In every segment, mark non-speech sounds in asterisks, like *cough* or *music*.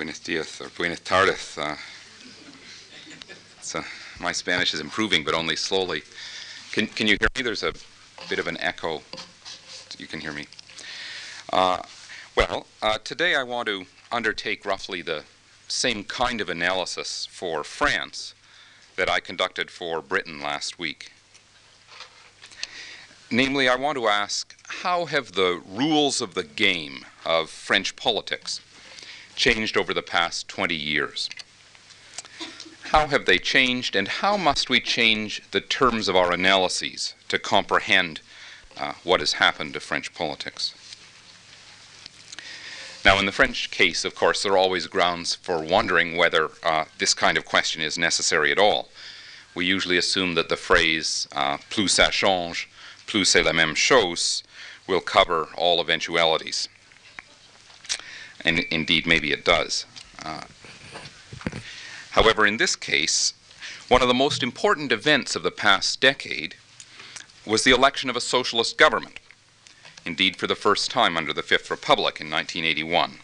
buenos dias or buenas tardes. Uh, so my Spanish is improving, but only slowly. Can, can you hear me? There's a bit of an echo. You can hear me. Uh, well, uh, today I want to undertake roughly the same kind of analysis for France that I conducted for Britain last week. Namely, I want to ask how have the rules of the game of French politics changed over the past 20 years? How have they changed, and how must we change the terms of our analyses to comprehend uh, what has happened to French politics? Now, in the French case, of course, there are always grounds for wondering whether uh, this kind of question is necessary at all. We usually assume that the phrase uh, plus ça change plus c'est la même chose will cover all eventualities. And indeed, maybe it does. Uh, however, in this case, one of the most important events of the past decade was the election of a socialist government, indeed, for the first time under the Fifth Republic in 1981.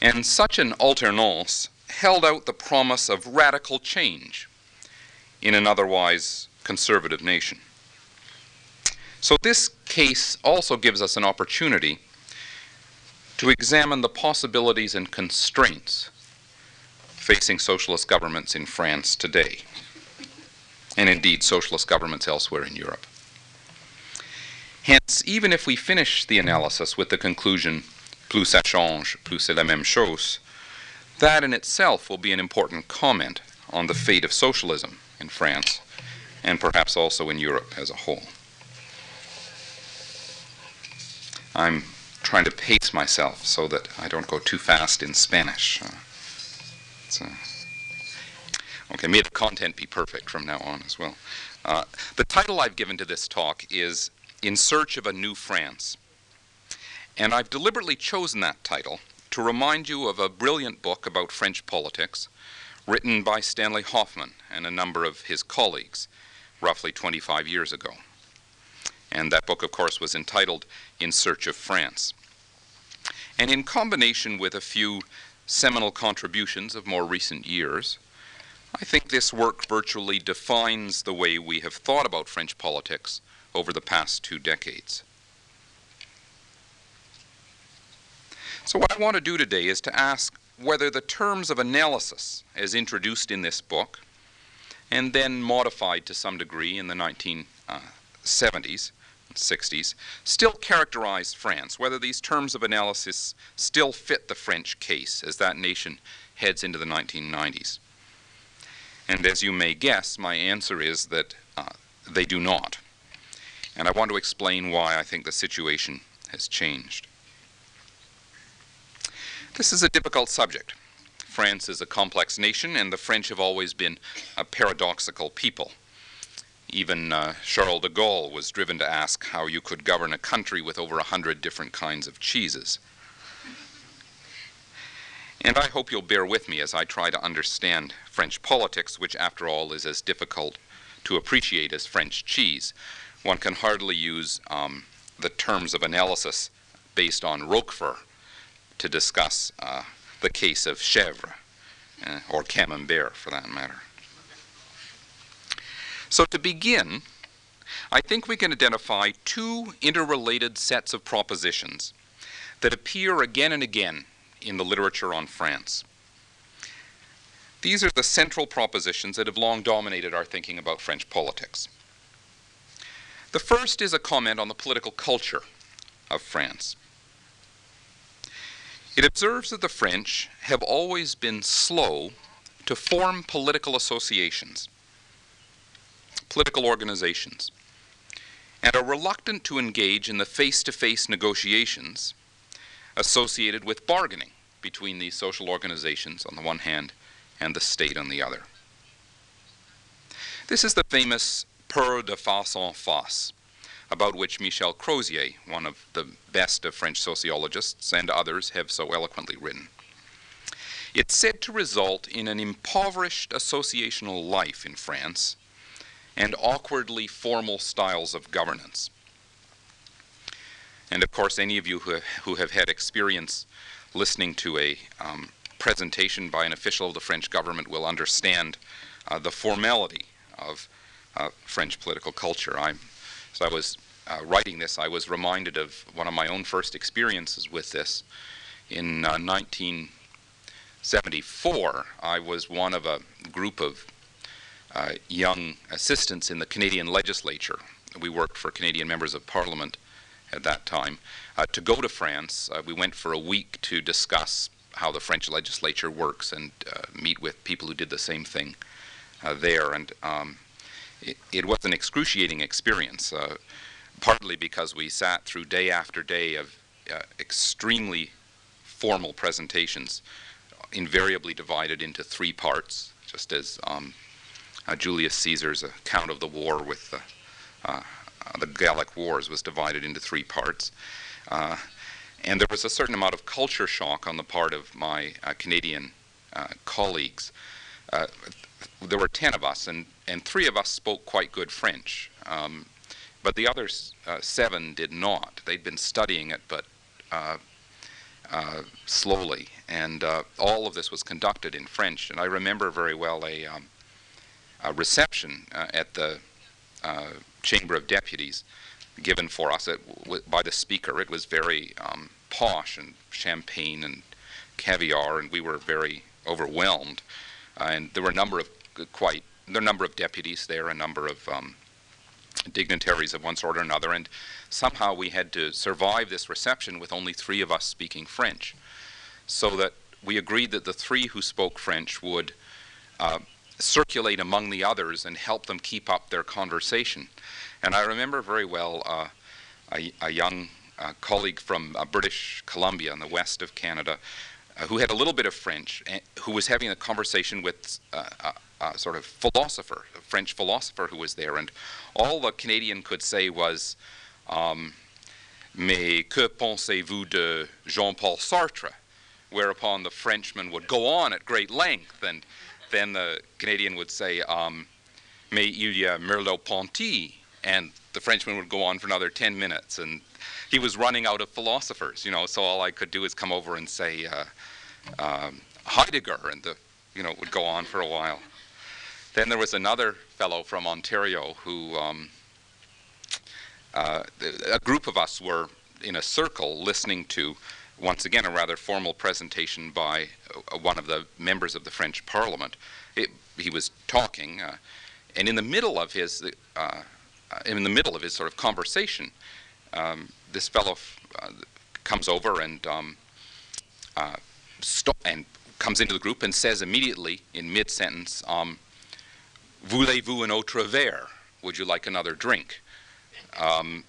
And such an alternance held out the promise of radical change in an otherwise conservative nation. So this case also gives us an opportunity to examine the possibilities and constraints facing socialist governments in France today, and indeed socialist governments elsewhere in Europe. Hence, even if we finish the analysis with the conclusion, plus ça change, plus c'est la même chose, that in itself will be an important comment on the fate of socialism in France, and perhaps also in Europe as a whole. I'm trying to pace myself so that I don't go too fast in Spanish. Uh, uh, okay, may the content be perfect from now on as well. Uh, the title I've given to this talk is In Search of a New France. And I've deliberately chosen that title to remind you of a brilliant book about French politics written by Stanley Hoffmann and a number of his colleagues roughly 25 years ago. And that book, of course, was entitled In Search of France. And in combination with a few seminal contributions of more recent years, I think this work virtually defines the way we have thought about French politics over the past two decades. So, what I want to do today is to ask whether the terms of analysis, as introduced in this book, and then modified to some degree in the 1970s, 60s still characterized France, whether these terms of analysis still fit the French case as that nation heads into the 1990s. And as you may guess, my answer is that uh, they do not. And I want to explain why I think the situation has changed. This is a difficult subject. France is a complex nation, and the French have always been a paradoxical people. Even uh, Charles de Gaulle was driven to ask how you could govern a country with over a hundred different kinds of cheeses. And I hope you'll bear with me as I try to understand French politics, which, after all, is as difficult to appreciate as French cheese. One can hardly use um, the terms of analysis based on Roquefort to discuss uh, the case of Chèvre, uh, or Camembert for that matter. So to begin, I think we can identify two interrelated sets of propositions that appear again and again in the literature on France. These are the central propositions that have long dominated our thinking about French politics. The first is a comment on the political culture of France. It observes that the French have always been slow to form political associations political organizations and are reluctant to engage in the face to face negotiations associated with bargaining between these social organizations on the one hand and the state on the other. This is the famous peur de face en face, about which Michel Crozier, one of the best of French sociologists, and others have so eloquently written. It's said to result in an impoverished associational life in France and awkwardly formal styles of governance. And of course, any of you who, who have had experience listening to a um, presentation by an official of the French government will understand uh, the formality of uh, French political culture. I, as I was uh, writing this, I was reminded of one of my own first experiences with this. In 1974, uh, I was one of a group of uh, young assistants in the Canadian legislature. We worked for Canadian members of parliament at that time. Uh, to go to France, uh, we went for a week to discuss how the French legislature works and uh, meet with people who did the same thing uh, there. And um, it, it, was an excruciating experience, uh, partly because we sat through day after day of extremely formal presentations, invariably divided into three parts, just as um, Julius Caesar's account of the war with the, uh, uh, Gallic Wars was divided into three parts. Uh, and there was a certain amount of culture shock on the part of my uh, Canadian uh, colleagues. there were 10 of us, and, and three of us spoke quite good French. Um, but the other seven did not. They'd been studying it, but uh, slowly, and uh, all of this was conducted in French. And I remember very well a, um, a reception uh, at the uh, Chamber of Deputies given for us by the speaker. It was very um, posh and champagne and caviar, and we were very overwhelmed. Uh, and there were a number of quite there are a number of deputies there, a number of um, dignitaries of one sort or another, and somehow we had to survive this reception with only three of us speaking French. So that we agreed that the three who spoke French would uh, circulate among the others and help them keep up their conversation. And I remember very well uh, a, a, young uh, colleague from uh, British Columbia in the west of Canada uh, who had a little bit of French, and, who was having a conversation with uh, a, a, sort of philosopher, a French philosopher who was there. And all the Canadian could say was, um, Mais que pensez-vous de Jean Paul Sartre? Whereupon the Frenchman would go on at great length and then the Canadian would say, um, Mais il y a Merleau-Ponty, and the Frenchman would go on for another 10 minutes, and he was running out of philosophers, you know, so all I could do is come over and say uh, um, Heidegger, and the, you know, would go on for a while. Then there was another fellow from Ontario who, um, uh, a group of us were in a circle listening to once again, a rather formal presentation by uh, one of the members of the French Parliament. It, he was talking, uh, and in the middle of his, uh, uh in the middle of his sort of conversation, um, this fellow uh, comes over and um, uh, and comes into the group and says immediately in mid-sentence, um, "Voulez-vous un autre verre? Would you like another drink?" Um,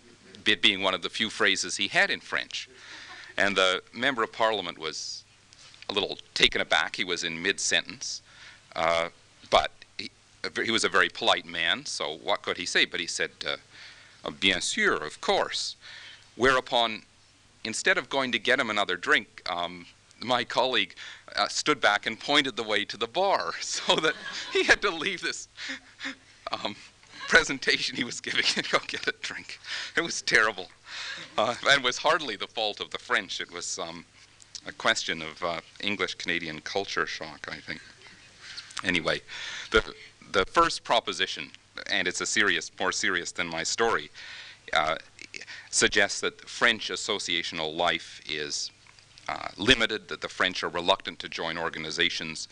it being one of the few phrases he had in French. And the member of parliament was a little taken aback. He was in mid sentence. Uh, but he, he, was a very polite man, so what could he say? But he said, uh, uh, Bien sûr, of course. Whereupon, instead of going to get him another drink, um, my colleague uh, stood back and pointed the way to the bar *laughs* so that he had to leave this um, presentation he was giving and go get a drink. It was terrible. *laughs* Uh, and was hardly the fault of the French. It was um, a question of uh, English Canadian culture shock, I think. Anyway, the, the first proposition, and it's a serious, more serious than my story, uh, suggests that French associational life is uh, limited, that the French are reluctant to join organizations,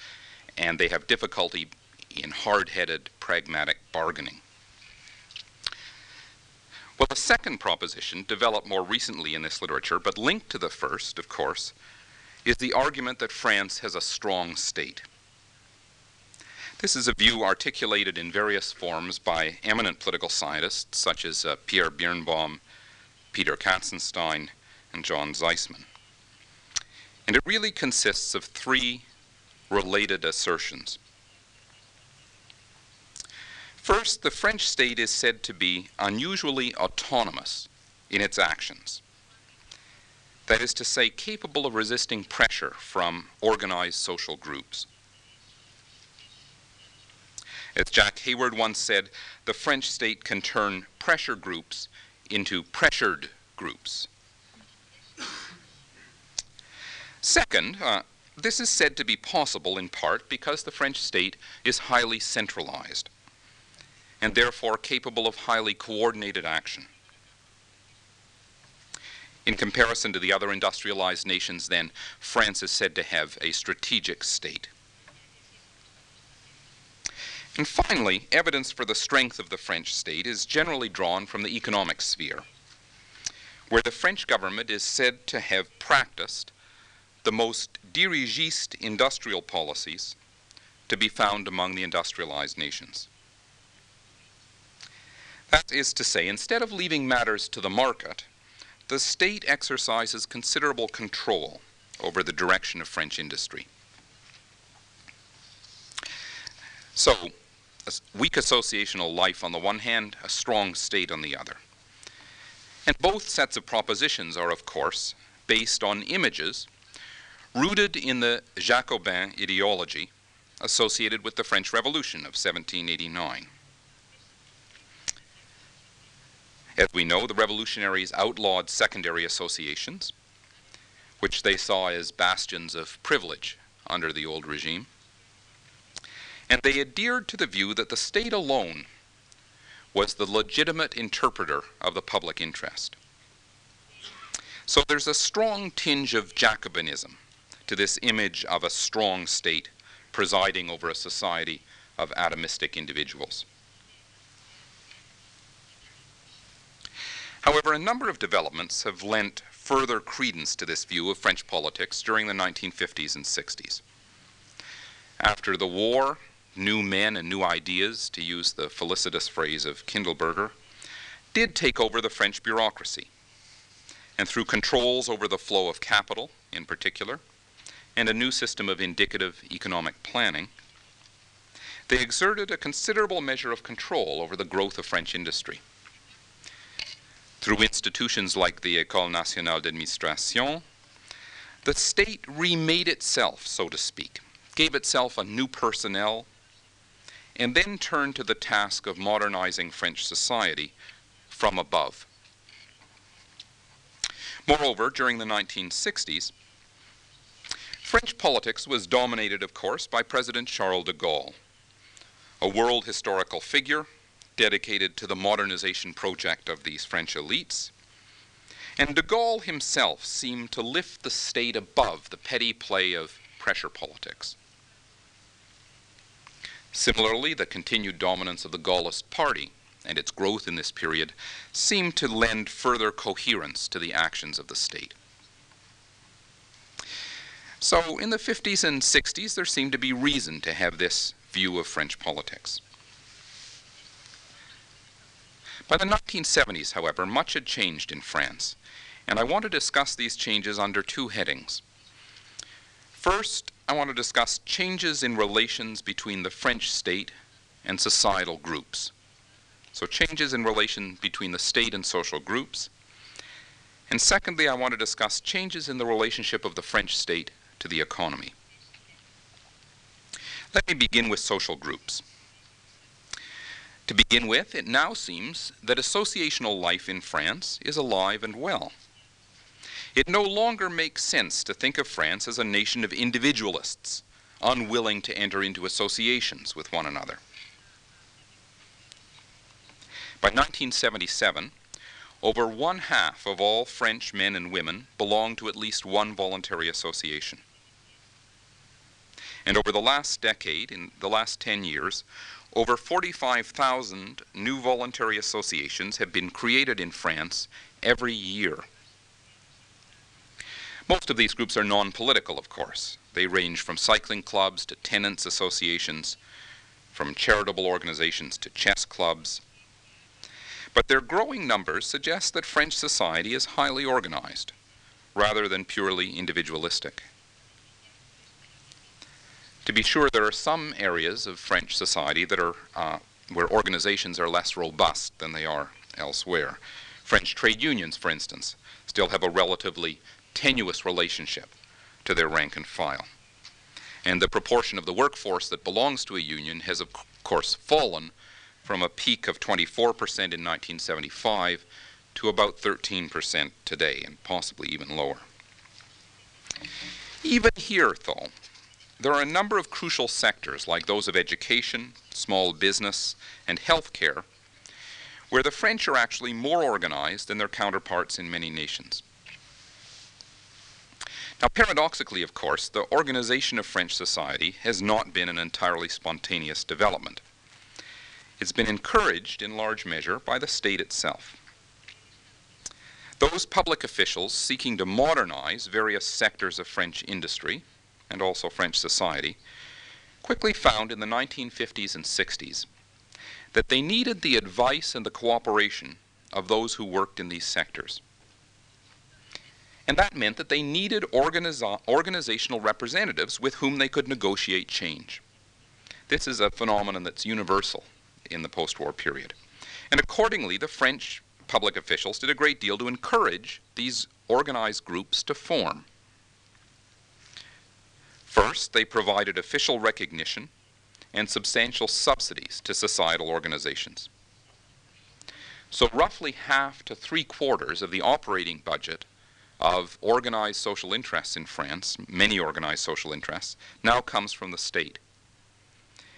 and they have difficulty in hard headed, pragmatic bargaining. Well, the second proposition, developed more recently in this literature, but linked to the first, of course, is the argument that France has a strong state. This is a view articulated in various forms by eminent political scientists such as uh, Pierre Birnbaum, Peter Katzenstein, and John Zysman. And it really consists of three related assertions. First, the French state is said to be unusually autonomous in its actions. That is to say, capable of resisting pressure from organized social groups. As Jack Hayward once said, the French state can turn pressure groups into pressured groups. Second, uh, this is said to be possible in part because the French state is highly centralized and therefore capable of highly coordinated action. In comparison to the other industrialized nations, then, France is said to have a strategic state. And finally, evidence for the strength of the French state is generally drawn from the economic sphere, where the French government is said to have practiced the most dirigiste industrial policies to be found among the industrialized nations. That is to say, instead of leaving matters to the market, the state exercises considerable control over the direction of French industry. So, a weak associational life on the one hand, a strong state on the other. And both sets of propositions are, of course, based on images rooted in the Jacobin ideology associated with the French Revolution of 1789. As we know, the revolutionaries outlawed secondary associations, which they saw as bastions of privilege under the old regime. And they adhered to the view that the state alone was the legitimate interpreter of the public interest. So there's a strong tinge of Jacobinism to this image of a strong state presiding over a society of atomistic individuals. However, a number of developments have lent further credence to this view of French politics during the 1950s and 60s. After the war, new men and new ideas, to use the felicitous phrase of Kindleberger, did take over the French bureaucracy. And through controls over the flow of capital, in particular, and a new system of indicative economic planning, they exerted a considerable measure of control over the growth of French industry. Through institutions like the École Nationale d'Administration, the state remade itself, so to speak, gave itself a new personnel, and then turned to the task of modernizing French society from above. Moreover, during the 1960s, French politics was dominated, of course, by President Charles de Gaulle, a world historical figure dedicated to the modernization project of these French elites. And de Gaulle himself seemed to lift the state above the petty play of pressure politics. Similarly, the continued dominance of the Gaullist Party and its growth in this period seemed to lend further coherence to the actions of the state. So in the 50s and 60s, there seemed to be reason to have this view of French politics. By the 1970s, however, much had changed in France, and I want to discuss these changes under two headings. First, I want to discuss changes in relations between the French state and societal groups. So changes in relation between the state and social groups. And secondly, I want to discuss changes in the relationship of the French state to the economy. Let me begin with social groups. To begin with, it now seems that associational life in France is alive and well. It no longer makes sense to think of France as a nation of individualists, unwilling to enter into associations with one another. By 1977, over one half of all French men and women belong to at least one voluntary association. And over the last decade, in the last 10 years, over 45,000 new voluntary associations have been created in France every year. Most of these groups are non-political, of course. They range from cycling clubs to tenants associations, from charitable organizations to chess clubs. But their growing numbers suggest that French society is highly organized, rather than purely individualistic. To be sure, there are some areas of French society that are uh, where organizations are less robust than they are elsewhere. French trade unions, for instance, still have a relatively tenuous relationship to their rank and file. And the proportion of the workforce that belongs to a union has, of course, fallen from a peak of 24% in 1975 to about 13% today, and possibly even lower. Even here, though, there are a number of crucial sectors, like those of education, small business, and healthcare, where the French are actually more organized than their counterparts in many nations. Now, paradoxically, of course, the organization of French society has not been an entirely spontaneous development. It's been encouraged in large measure by the state itself. Those public officials seeking to modernize various sectors of French industry and also French society quickly found in the 1950s and 60s that they needed the advice and the cooperation of those who worked in these sectors. And that meant that they needed organiza organizational representatives with whom they could negotiate change. This is a phenomenon that's universal in the post war period. And accordingly, the French public officials did a great deal to encourage these organized groups to form. First, they provided official recognition and substantial subsidies to societal organizations. So, roughly half to three quarters of the operating budget of organized social interests in France, many organized social interests, now comes from the state.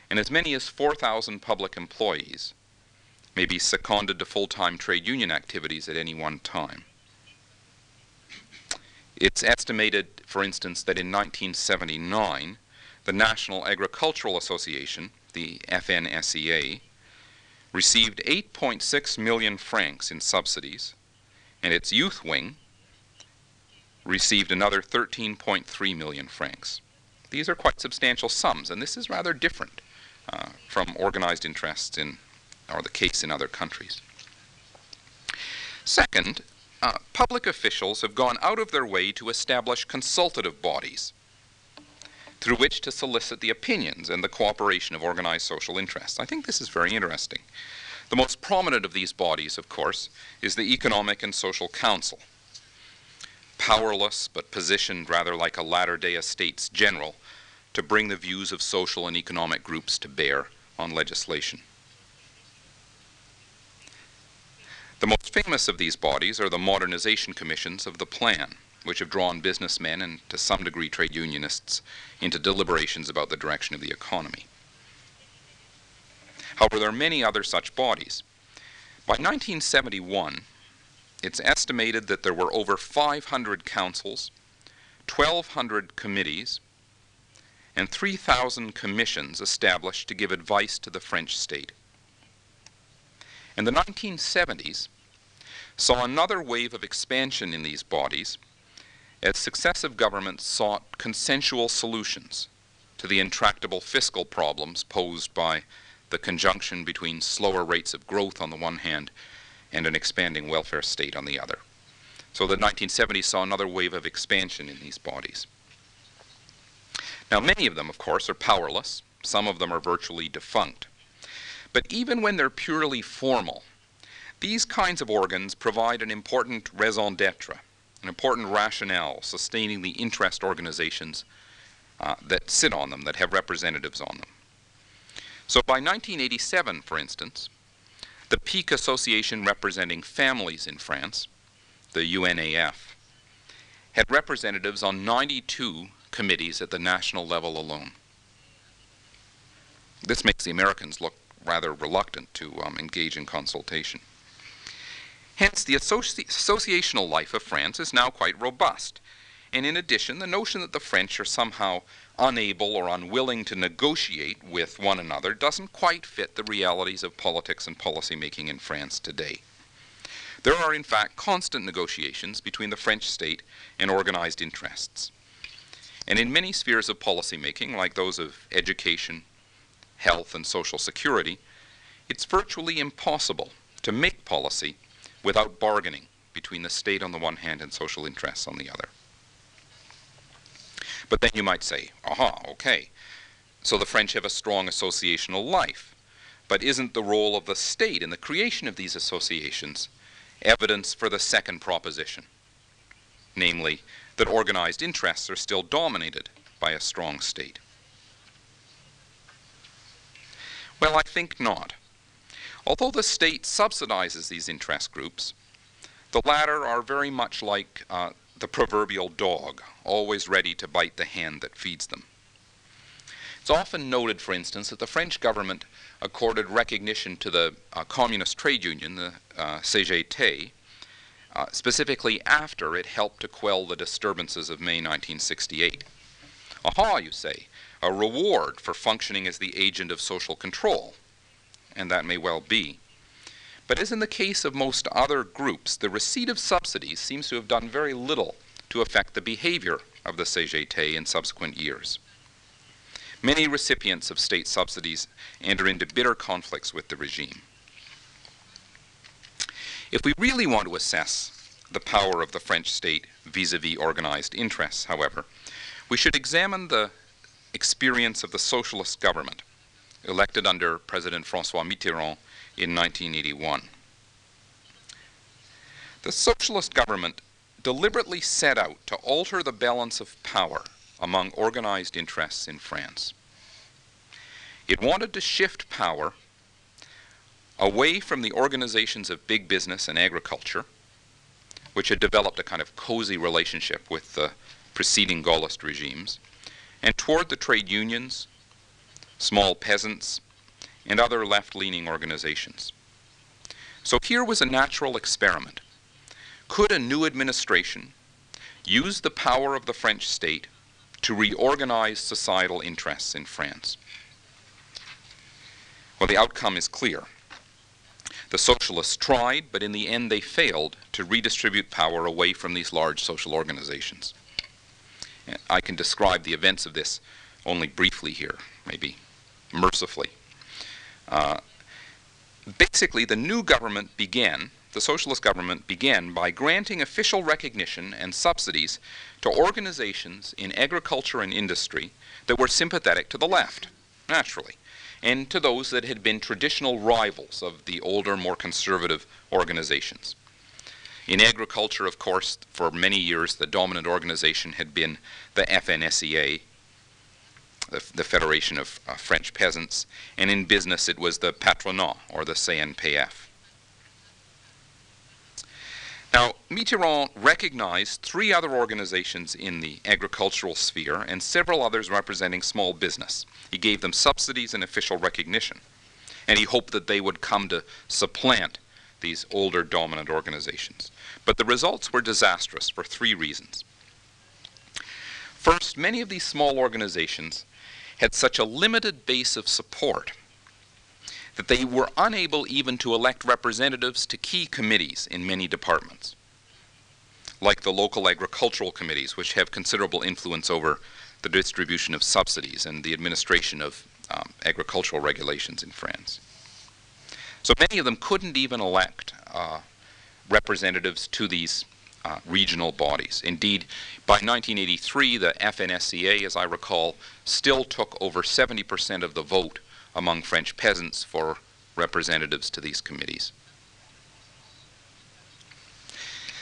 And as many as 4,000 public employees may be seconded to full-time trade union activities at any one time. It's estimated, for instance, that in 1979, the National Agricultural Association, the FNSEA, received 8.6 million francs in subsidies, and its youth wing received another 13.3 million francs. These are quite substantial sums, and this is rather different uh, from organized interests in or the case in other countries. Second, uh, public officials have gone out of their way to establish consultative bodies through which to solicit the opinions and the cooperation of organized social interests. I think this is very interesting. The most prominent of these bodies, of course, is the Economic and Social Council. Powerless, but positioned rather like a latter day estates general to bring the views of social and economic groups to bear on legislation. The most famous of these bodies are the modernization commissions of the plan, which have drawn businessmen and to some degree trade unionists into deliberations about the direction of the economy. However, there are many other such bodies. By 1971, it's estimated that there were over 500 councils, 1,200 committees, and 3,000 commissions established to give advice to the French state. In the 1970s, saw another wave of expansion in these bodies as successive governments sought consensual solutions to the intractable fiscal problems posed by the conjunction between slower rates of growth on the one hand and an expanding welfare state on the other. So the 1970s saw another wave of expansion in these bodies. Now, many of them, of course, are powerless. Some of them are virtually defunct. But even when they're purely formal, these kinds of organs provide an important raison d'etre, an important rationale sustaining the interest organizations uh, that sit on them, that have representatives on them. So by 1987, for instance, the peak association representing families in France, the UNAF, had representatives on 92 committees at the national level alone. This makes the Americans look rather reluctant to um, engage in consultation. Hence, the associ associational life of France is now quite robust. And in addition, the notion that the French are somehow unable or unwilling to negotiate with one another doesn't quite fit the realities of politics and policy making in France today. There are, in fact, constant negotiations between the French state and organized interests. And in many spheres of policy making, like those of education, health, and social security, it's virtually impossible to make policy without bargaining between the state on the one hand and social interests on the other. But then you might say, aha, okay, so the French have a strong associational life. But isn't the role of the state in the creation of these associations evidence for the second proposition? Namely, that organized interests are still dominated by a strong state. Well, I think not. Although the state subsidizes these interest groups, the latter are very much like uh, the proverbial dog, always ready to bite the hand that feeds them. It's often noted, for instance, that the French government accorded recognition to the uh, communist trade union, the uh, CGT, uh, specifically after it helped to quell the disturbances of May 1968. Aha, you say, a reward for functioning as the agent of social control. And that may well be. But as in the case of most other groups, the receipt of subsidies seems to have done very little to affect the behavior of the CGT in subsequent years. Many recipients of state subsidies enter into bitter conflicts with the regime. If we really want to assess the power of the French state vis-a-vis organized interests, however, we should examine the experience of the socialist government elected under President Francois Mitterrand in 1981. The socialist government deliberately set out to alter the balance of power among organized interests in France. It wanted to shift power away from the organizations of big business and agriculture, which had developed a kind of cozy relationship with the preceding Gaullist regimes, and toward the trade unions, small peasants, and other left leaning organizations. So here was a natural experiment. Could a new administration use the power of the French state to reorganize societal interests in France? Well, the outcome is clear. The socialists tried, but in the end they failed to redistribute power away from these large social organizations. I can describe the events of this only briefly here, maybe mercifully. Uh, basically, the new government began, the socialist government began by granting official recognition and subsidies to organizations in agriculture and industry that were sympathetic to the left, naturally, and to those that had been traditional rivals of the older, more conservative organizations. In agriculture, of course, for many years, the dominant organization had been the FNSEA, the, the Federation of uh, French Peasants, and in business it was the Patronat, or the CNPF. Now, Mitterrand recognized three other organizations in the agricultural sphere and several others representing small business. He gave them subsidies and official recognition, and he hoped that they would come to supplant these older dominant organizations. But the results were disastrous for three reasons. First, many of these small organizations had such a limited base of support that they were unable even to elect representatives to key committees in many departments, like the local agricultural committees, which have considerable influence over the distribution of subsidies and the administration of um, agricultural regulations in France. So many of them couldn't even elect uh, representatives to these uh, regional bodies. Indeed, by 1983, the FNSEA, as I recall, still took over 70% of the vote among French peasants for representatives to these committees.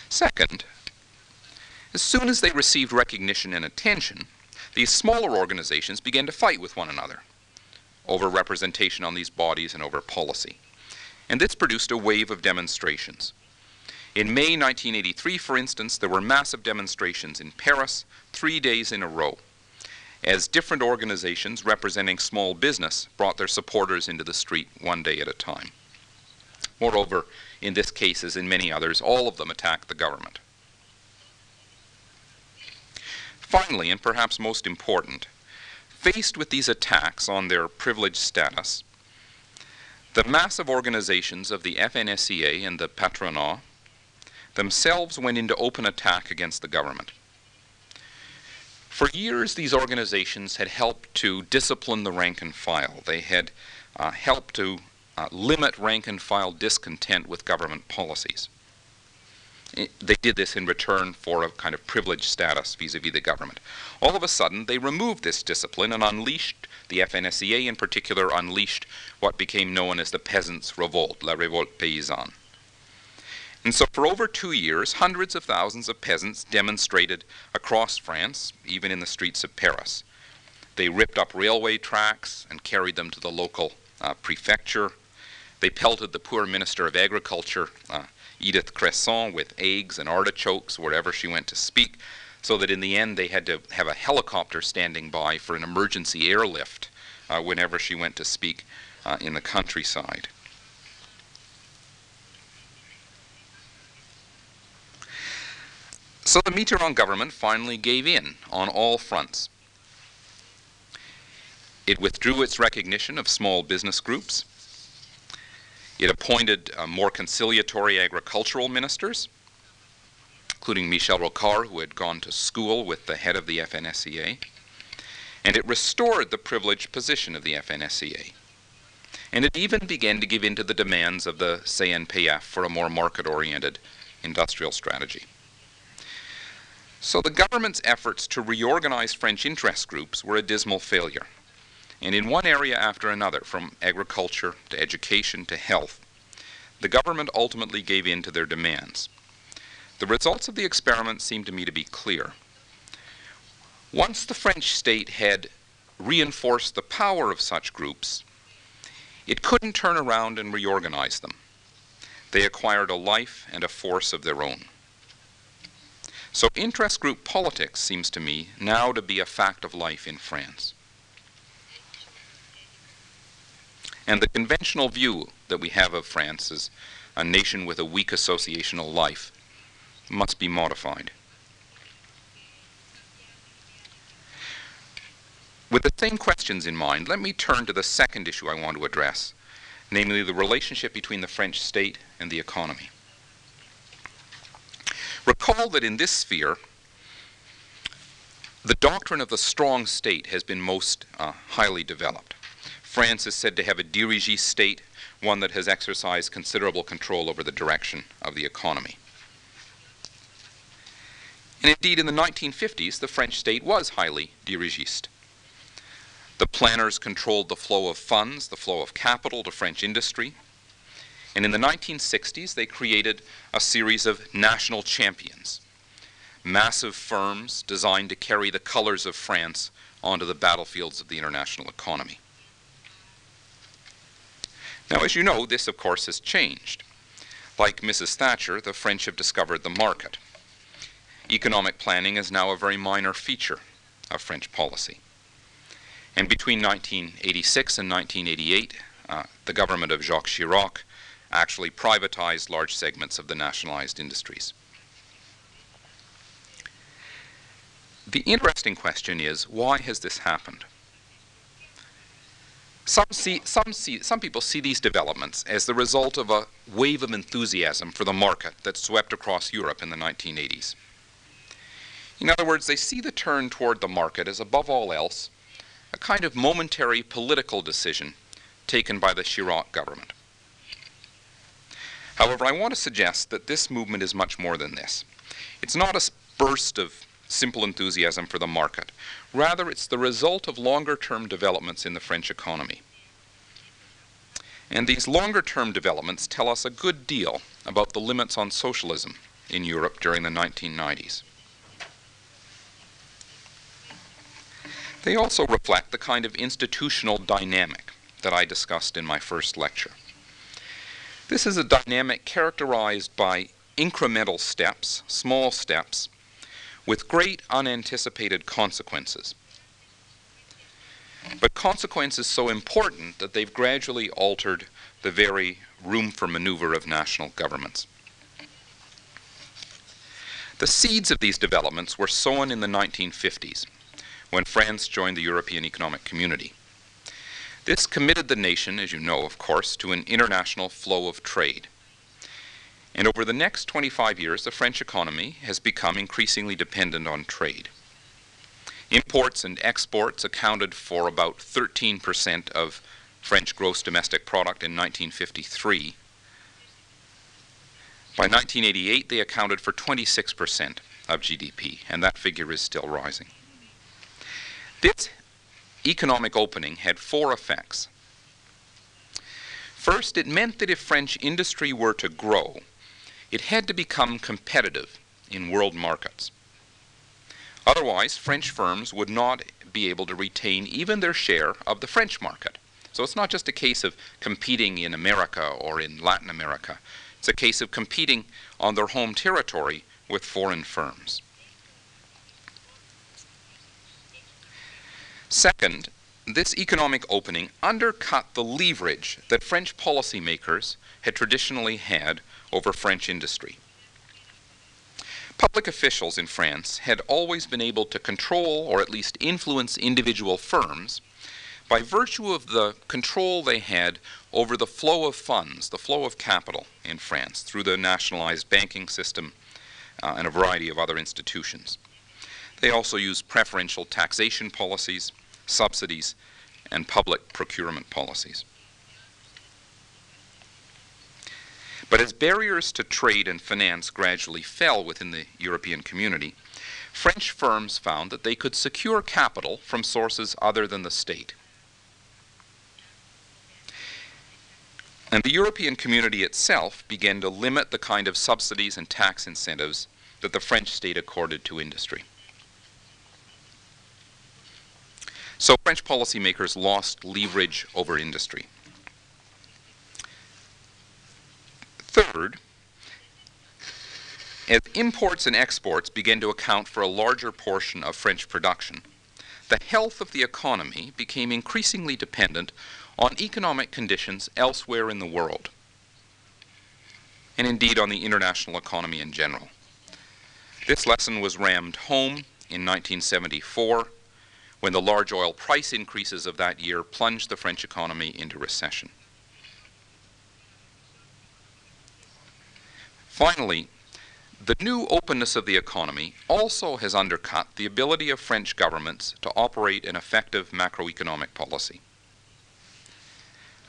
Second, as soon as they received recognition and attention, these smaller organizations began to fight with one another over representation on these bodies and over policy. And this produced a wave of demonstrations. In May 1983, for instance, there were massive demonstrations in Paris three days in a row as different organizations representing small business brought their supporters into the street one day at a time. Moreover, in this case, as in many others, all of them attacked the government. Finally, and perhaps most important, faced with these attacks on their privileged status, the massive organizations of the FNSEA and the Patronat themselves went into open attack against the government. For years, these organizations had helped to discipline the rank and file. They had uh, helped to uh, limit rank and file discontent with government policies. It, they did this in return for a kind of privileged status vis a vis the government. All of a sudden, they removed this discipline and unleashed, the FNSEA in particular, unleashed what became known as the Peasants' Revolt, La Révolte Paysanne. And so for over two years, hundreds of thousands of peasants demonstrated across France, even in the streets of Paris. They ripped up railway tracks and carried them to the local uh, prefecture. They pelted the poor minister of agriculture uh, Edith Cresson with eggs and artichokes wherever she went to speak, so that in the end they had to have a helicopter standing by for an emergency airlift uh, whenever she went to speak uh, in the countryside. So the Mitterrand government finally gave in on all fronts. It withdrew its recognition of small business groups. It appointed uh, more conciliatory agricultural ministers, including Michel Rocard, who had gone to school with the head of the FNSEA. And it restored the privileged position of the FNSEA. And it even began to give in to the demands of the CNPF for a more market oriented industrial strategy. So the government's efforts to reorganize French interest groups were a dismal failure. And in one area after another, from agriculture to education to health, the government ultimately gave in to their demands. The results of the experiment seem to me to be clear. Once the French state had reinforced the power of such groups, it couldn't turn around and reorganize them. They acquired a life and a force of their own. So interest group politics seems to me now to be a fact of life in France. And the conventional view that we have of France as a nation with a weak associational life must be modified. With the same questions in mind, let me turn to the second issue I want to address, namely the relationship between the French state and the economy. Recall that in this sphere, the doctrine of the strong state has been most uh, highly developed. France is said to have a dirigé state, one that has exercised considerable control over the direction of the economy. And indeed, in the 1950s, the French state was highly dirigiste. The planners controlled the flow of funds, the flow of capital to French industry. And in the 1960s, they created a series of national champions, massive firms designed to carry the colors of France onto the battlefields of the international economy. Now, as you know, this, of course, has changed. Like Mrs. Thatcher, the French have discovered the market. Economic planning is now a very minor feature of French policy. And between 1986 and 1988, uh, the government of Jacques Chirac actually privatized large segments of the nationalized industries. The interesting question is why has this happened? Some, see, some, see, some people see these developments as the result of a wave of enthusiasm for the market that swept across Europe in the 1980s. In other words, they see the turn toward the market as, above all else, a kind of momentary political decision taken by the Chirac government. However, I want to suggest that this movement is much more than this. It's not a burst of simple enthusiasm for the market. Rather, it's the result of longer term developments in the French economy. And these longer term developments tell us a good deal about the limits on socialism in Europe during the 1990s. They also reflect the kind of institutional dynamic that I discussed in my first lecture. This is a dynamic characterized by incremental steps, small steps, with great unanticipated consequences. But consequences so important that they've gradually altered the very room for maneuver of national governments. The seeds of these developments were sown in the 1950s when France joined the European Economic Community. This committed the nation, as you know, of course, to an international flow of trade. And over the next 25 years, the French economy has become increasingly dependent on trade. Imports and exports accounted for about 13% of French gross domestic product in 1953. By 1988, they accounted for 26% of GDP, and that figure is still rising. This economic opening had four effects. First, it meant that if French industry were to grow, it had to become competitive in world markets. Otherwise, French firms would not be able to retain even their share of the French market. So it's not just a case of competing in America or in Latin America It's a case of competing on their home territory with foreign firms. Second, this economic opening undercut the leverage that French policymakers had traditionally had over French industry. Public officials in France had always been able to control or at least influence individual firms by virtue of the control they had over the flow of funds, the flow of capital in France through the nationalized banking system uh, and a variety of other institutions. They also used preferential taxation policies, subsidies, and public procurement policies. But as barriers to trade and finance gradually fell within the European community, French firms found that they could secure capital from sources other than the state. And the European community itself began to limit the kind of subsidies and tax incentives that the French state accorded to industry. So French policymakers lost leverage over industry. Third, as imports and exports began to account for a larger portion of French production, the health of the economy became increasingly dependent on economic conditions elsewhere in the world, and indeed on the international economy in general. This lesson was rammed home in 1974 when the large oil price increases of that year plunged the French economy into recession. Finally, the new openness of the economy also has undercut the ability of French governments to operate an effective macroeconomic policy.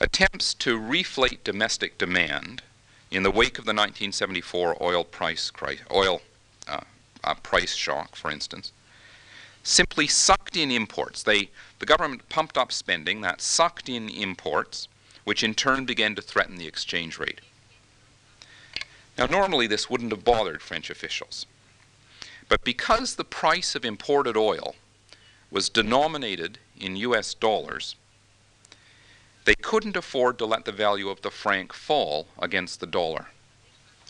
Attempts to reflate domestic demand in the wake of the 1974 oil price oil uh, uh, price shock, for instance, simply sucked in imports. They, the government pumped up spending that sucked in imports, which in turn began to threaten the exchange rate. Now, normally this wouldn't have bothered French officials. But because the price of imported oil was denominated in US dollars, they couldn't afford to let the value of the franc fall against the dollar.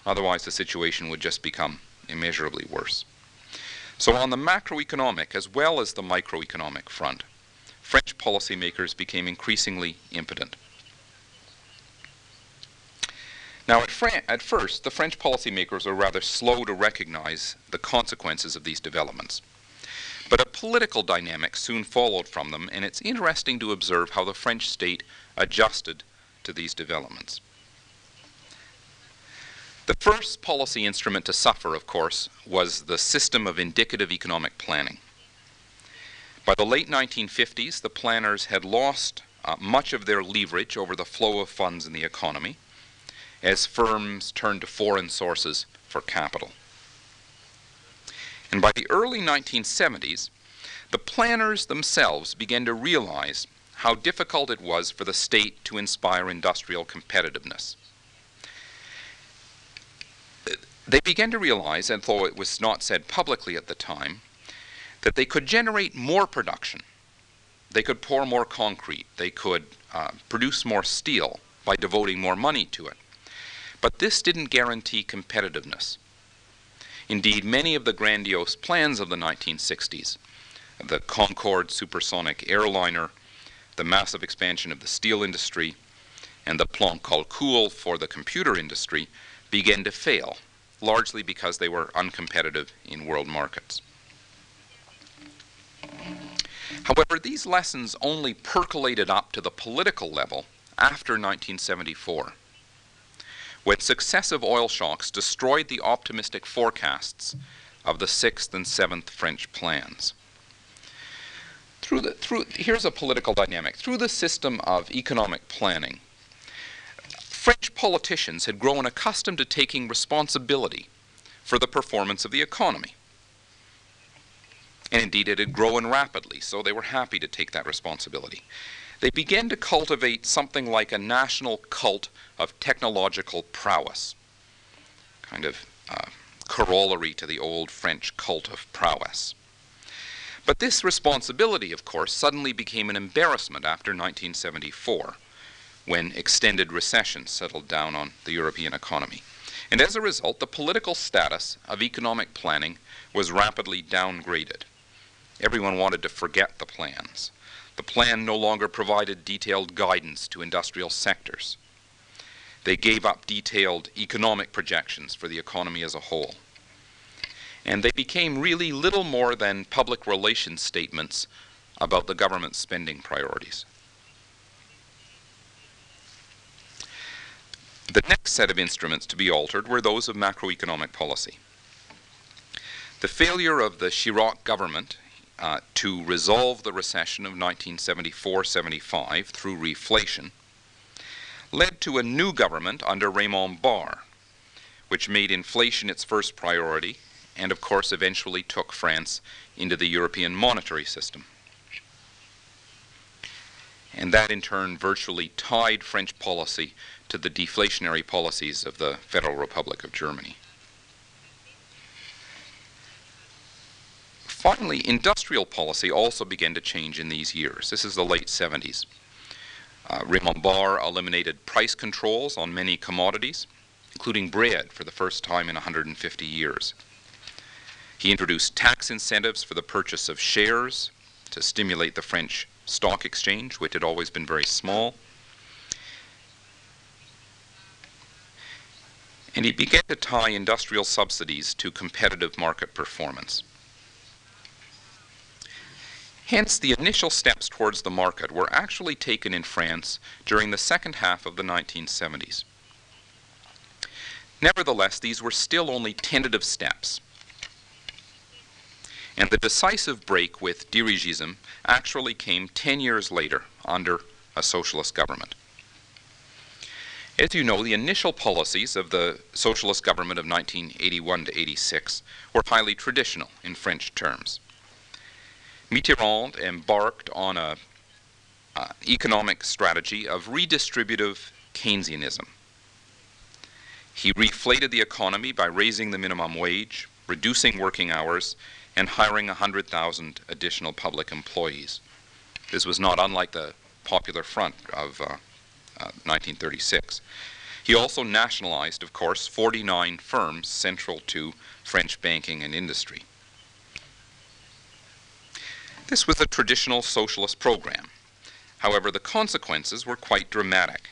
Otherwise, the situation would just become immeasurably worse. So, on the macroeconomic as well as the microeconomic front, French policymakers became increasingly impotent. Now, at, Fran- at first, the French policymakers were rather slow to recognize the consequences of these developments. But a political dynamic soon followed from them, and it's interesting to observe how the French state adjusted to these developments. The first policy instrument to suffer, of course, was the system of indicative economic planning. By the late 1950s, the planners had lost uh, much of their leverage over the flow of funds in the economy as firms turned to foreign sources for capital. And by the early 1970s, the planners themselves began to realize how difficult it was for the state to inspire industrial competitiveness. They began to realize, although it was not said publicly at the time, that they could generate more production. They could pour more concrete. They could uh, produce more steel by devoting more money to it. But this didn't guarantee competitiveness. Indeed, many of the grandiose plans of the 1960s, the Concorde supersonic airliner, the massive expansion of the steel industry, and the Plan Calcul for the computer industry, began to fail, largely because they were uncompetitive in world markets. However, these lessons only percolated up to the political level after 1974 when successive oil shocks destroyed the optimistic forecasts of the sixth and seventh French plans. Through the, through, here's a political dynamic. Through the system of economic planning, French politicians had grown accustomed to taking responsibility for the performance of the economy. And indeed, it had grown rapidly, so they were happy to take that responsibility they began to cultivate something like a national cult of technological prowess, kind of uh, corollary to the old French cult of prowess. But this responsibility, of course, suddenly became an embarrassment after 1974, when extended recession settled down on the European economy. And as a result, the political status of economic planning was rapidly downgraded. Everyone wanted to forget the plans. The plan no longer provided detailed guidance to industrial sectors. They gave up detailed economic projections for the economy as a whole. And they became really little more than public relations statements about the government's spending priorities. The next set of instruments to be altered were those of macroeconomic policy. The failure of the Chirac government uh, to resolve the recession of 1974-75 through reflation led to a new government under Raymond Barre, which made inflation its first priority and, of course, eventually took France into the European monetary system. And that, in turn, virtually tied French policy to the deflationary policies of the Federal Republic of Germany. Finally, industrial policy also began to change in these years. This is the late 70s. Uh, Raymond Barre eliminated price controls on many commodities, including bread for the first time in 150 years. He introduced tax incentives for the purchase of shares to stimulate the French stock exchange, which had always been very small. And he began to tie industrial subsidies to competitive market performance. Hence, the initial steps towards the market were actually taken in France during the second half of the 1970s. Nevertheless, these were still only tentative steps. And the decisive break with dirigism actually came 10 years later under a socialist government. As you know, the initial policies of the socialist government of 1981 to 86 were highly traditional in French terms. Mitterrand embarked on an economic strategy of redistributive Keynesianism. He reflated the economy by raising the minimum wage, reducing working hours, and hiring 100,000 additional public employees. This was not unlike the Popular Front of uh, uh, 1936. He also nationalized, of course, 49 firms central to French banking and industry. This was a traditional socialist program. However, the consequences were quite dramatic.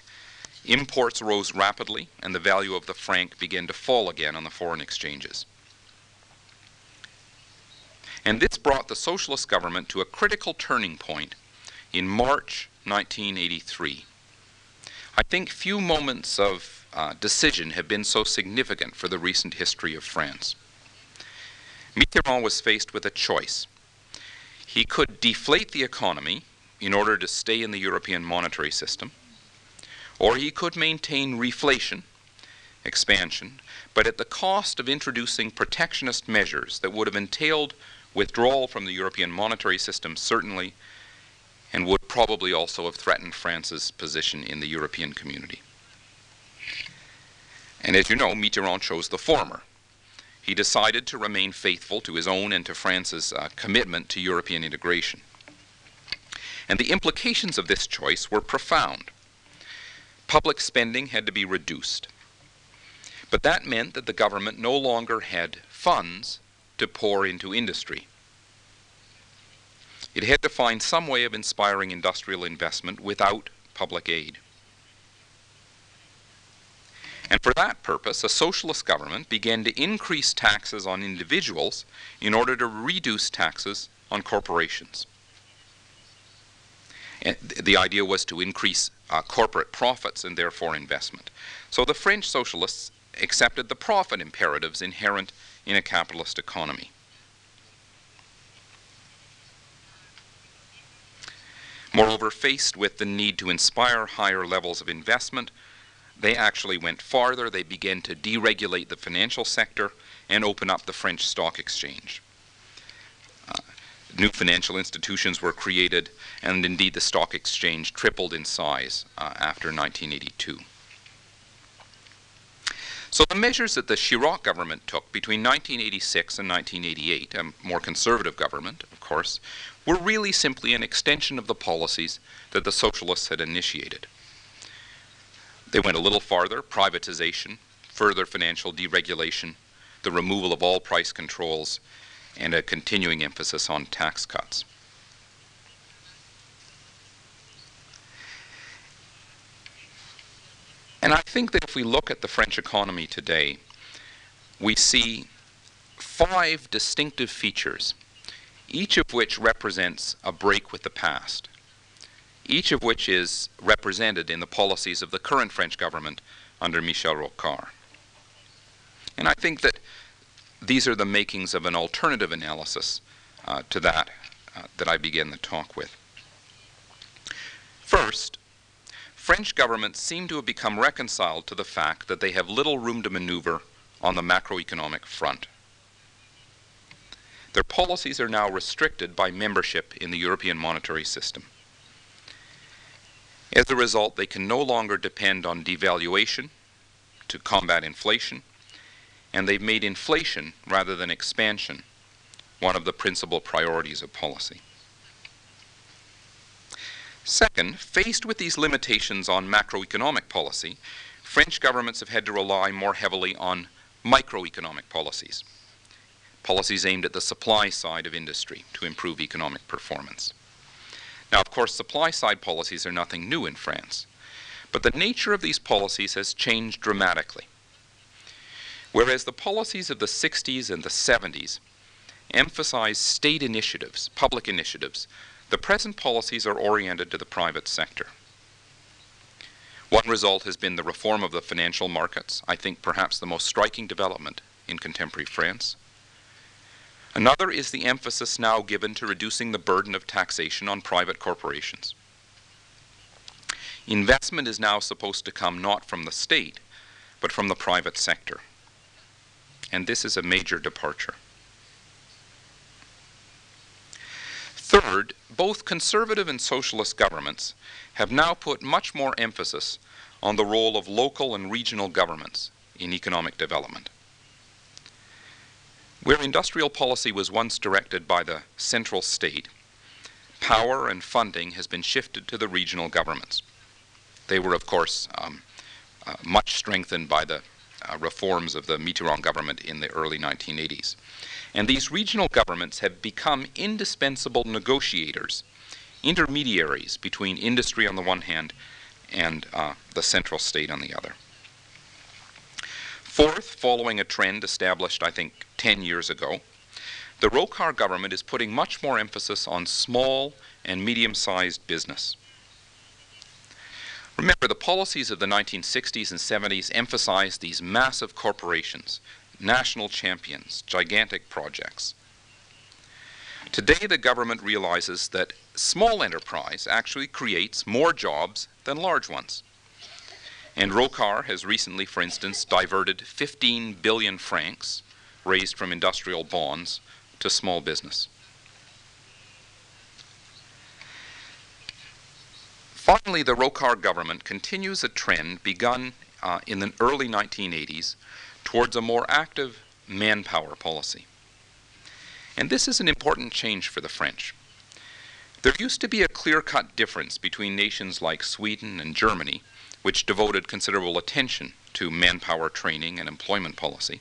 Imports rose rapidly, and the value of the franc began to fall again on the foreign exchanges. And this brought the socialist government to a critical turning point in March 1983. I think few moments of uh, decision have been so significant for the recent history of France. Mitterrand was faced with a choice he could deflate the economy in order to stay in the European monetary system, or he could maintain reflation, expansion, but at the cost of introducing protectionist measures that would have entailed withdrawal from the European monetary system, certainly, and would probably also have threatened France's position in the European community. And as you know, Mitterrand chose the former he decided to remain faithful to his own and to France's uh, commitment to European integration. And the implications of this choice were profound. Public spending had to be reduced. But that meant that the government no longer had funds to pour into industry. It had to find some way of inspiring industrial investment without public aid. And for that purpose, a socialist government began to increase taxes on individuals in order to reduce taxes on corporations. And the idea was to increase uh, corporate profits and therefore investment. So the French socialists accepted the profit imperatives inherent in a capitalist economy. Moreover, faced with the need to inspire higher levels of investment, they actually went farther. They began to deregulate the financial sector and open up the French stock exchange. Uh, new financial institutions were created, and indeed the stock exchange tripled in size uh, after 1982. So the measures that the Chirac government took between 1986 and 1988, a more conservative government, of course, were really simply an extension of the policies that the socialists had initiated. They went a little farther, privatization, further financial deregulation, the removal of all price controls, and a continuing emphasis on tax cuts. And I think that if we look at the French economy today, we see five distinctive features, each of which represents a break with the past, each of which is represented in the policies of the current French government under Michel Rocard. And I think that these are the makings of an alternative analysis uh, to that uh, that I began the talk with. First, French governments seem to have become reconciled to the fact that they have little room to maneuver on the macroeconomic front. Their policies are now restricted by membership in the European monetary system. As a result, they can no longer depend on devaluation to combat inflation, and they've made inflation rather than expansion one of the principal priorities of policy. Second, faced with these limitations on macroeconomic policy, French governments have had to rely more heavily on microeconomic policies, policies aimed at the supply side of industry to improve economic performance. Now, of course, supply side policies are nothing new in France, but the nature of these policies has changed dramatically. Whereas the policies of the 60s and the 70s emphasized state initiatives, public initiatives, the present policies are oriented to the private sector. One result has been the reform of the financial markets, I think perhaps the most striking development in contemporary France. Another is the emphasis now given to reducing the burden of taxation on private corporations. Investment is now supposed to come not from the state, but from the private sector. And this is a major departure. Third, both conservative and socialist governments have now put much more emphasis on the role of local and regional governments in economic development. Where industrial policy was once directed by the central state, power and funding has been shifted to the regional governments. They were, of course, um, uh, much strengthened by the uh, reforms of the Mitterrand government in the early 1980s. And these regional governments have become indispensable negotiators, intermediaries between industry on the one hand and uh, the central state on the other. Fourth, following a trend established, I think, 10 years ago, the Rocard government is putting much more emphasis on small and medium sized business. Remember, the policies of the 1960s and 70s emphasized these massive corporations, national champions, gigantic projects. Today, the government realizes that small enterprise actually creates more jobs than large ones. And Rocard has recently, for instance, diverted 15 billion francs raised from industrial bonds to small business. Finally, the Rocard government continues a trend begun uh, in the early 1980s towards a more active manpower policy. And this is an important change for the French. There used to be a clear cut difference between nations like Sweden and Germany, which devoted considerable attention to manpower training and employment policy,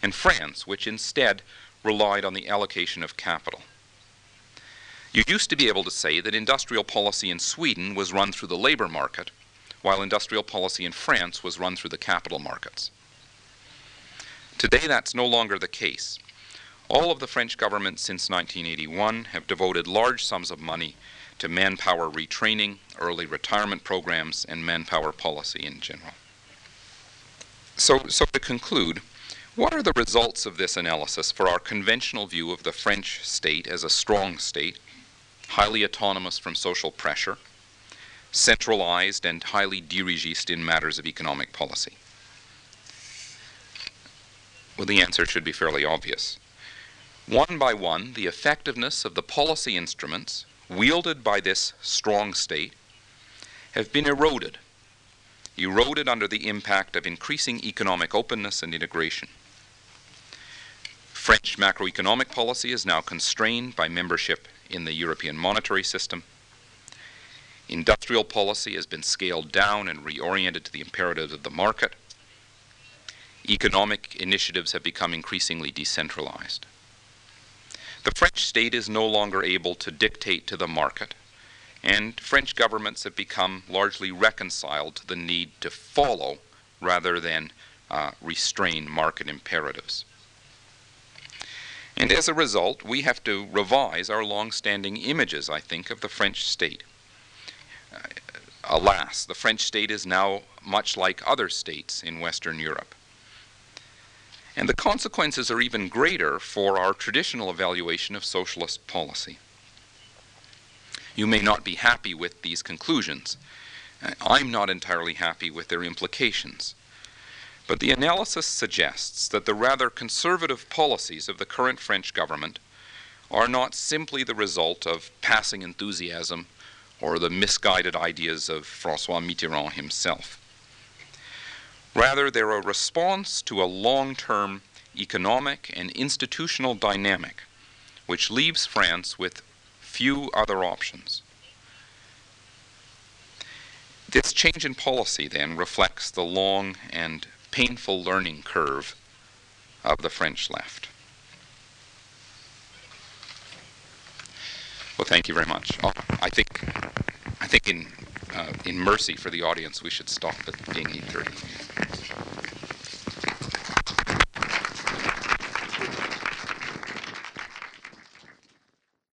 and France, which instead relied on the allocation of capital. You used to be able to say that industrial policy in Sweden was run through the labor market, while industrial policy in France was run through the capital markets. Today, that's no longer the case. All of the French governments since 1981 have devoted large sums of money to manpower retraining, early retirement programs, and manpower policy in general. So, so to conclude, what are the results of this analysis for our conventional view of the French state as a strong state, highly autonomous from social pressure, centralized and highly dirigiste in matters of economic policy? Well, the answer should be fairly obvious. One by one, the effectiveness of the policy instruments wielded by this strong state have been eroded, eroded under the impact of increasing economic openness and integration. French macroeconomic policy is now constrained by membership in the European monetary system. Industrial policy has been scaled down and reoriented to the imperatives of the market economic initiatives have become increasingly decentralized. The French state is no longer able to dictate to the market, and French governments have become largely reconciled to the need to follow rather than uh, restrain market imperatives. And as a result, we have to revise our long-standing images, I think, of the French state. Uh, alas, the French state is now much like other states in Western Europe. And the consequences are even greater for our traditional evaluation of socialist policy. You may not be happy with these conclusions. Uh, I'm not entirely happy with their implications. But the analysis suggests that the rather conservative policies of the current French government are not simply the result of passing enthusiasm or the misguided ideas of Francois Mitterrand himself. Rather, they're a response to a long term economic and institutional dynamic which leaves France with few other options. This change in policy, then, reflects the long and painful learning curve of the French left. Well, thank you very much. I think, I think in, uh, in mercy for the audience, we should stop at being 8.30.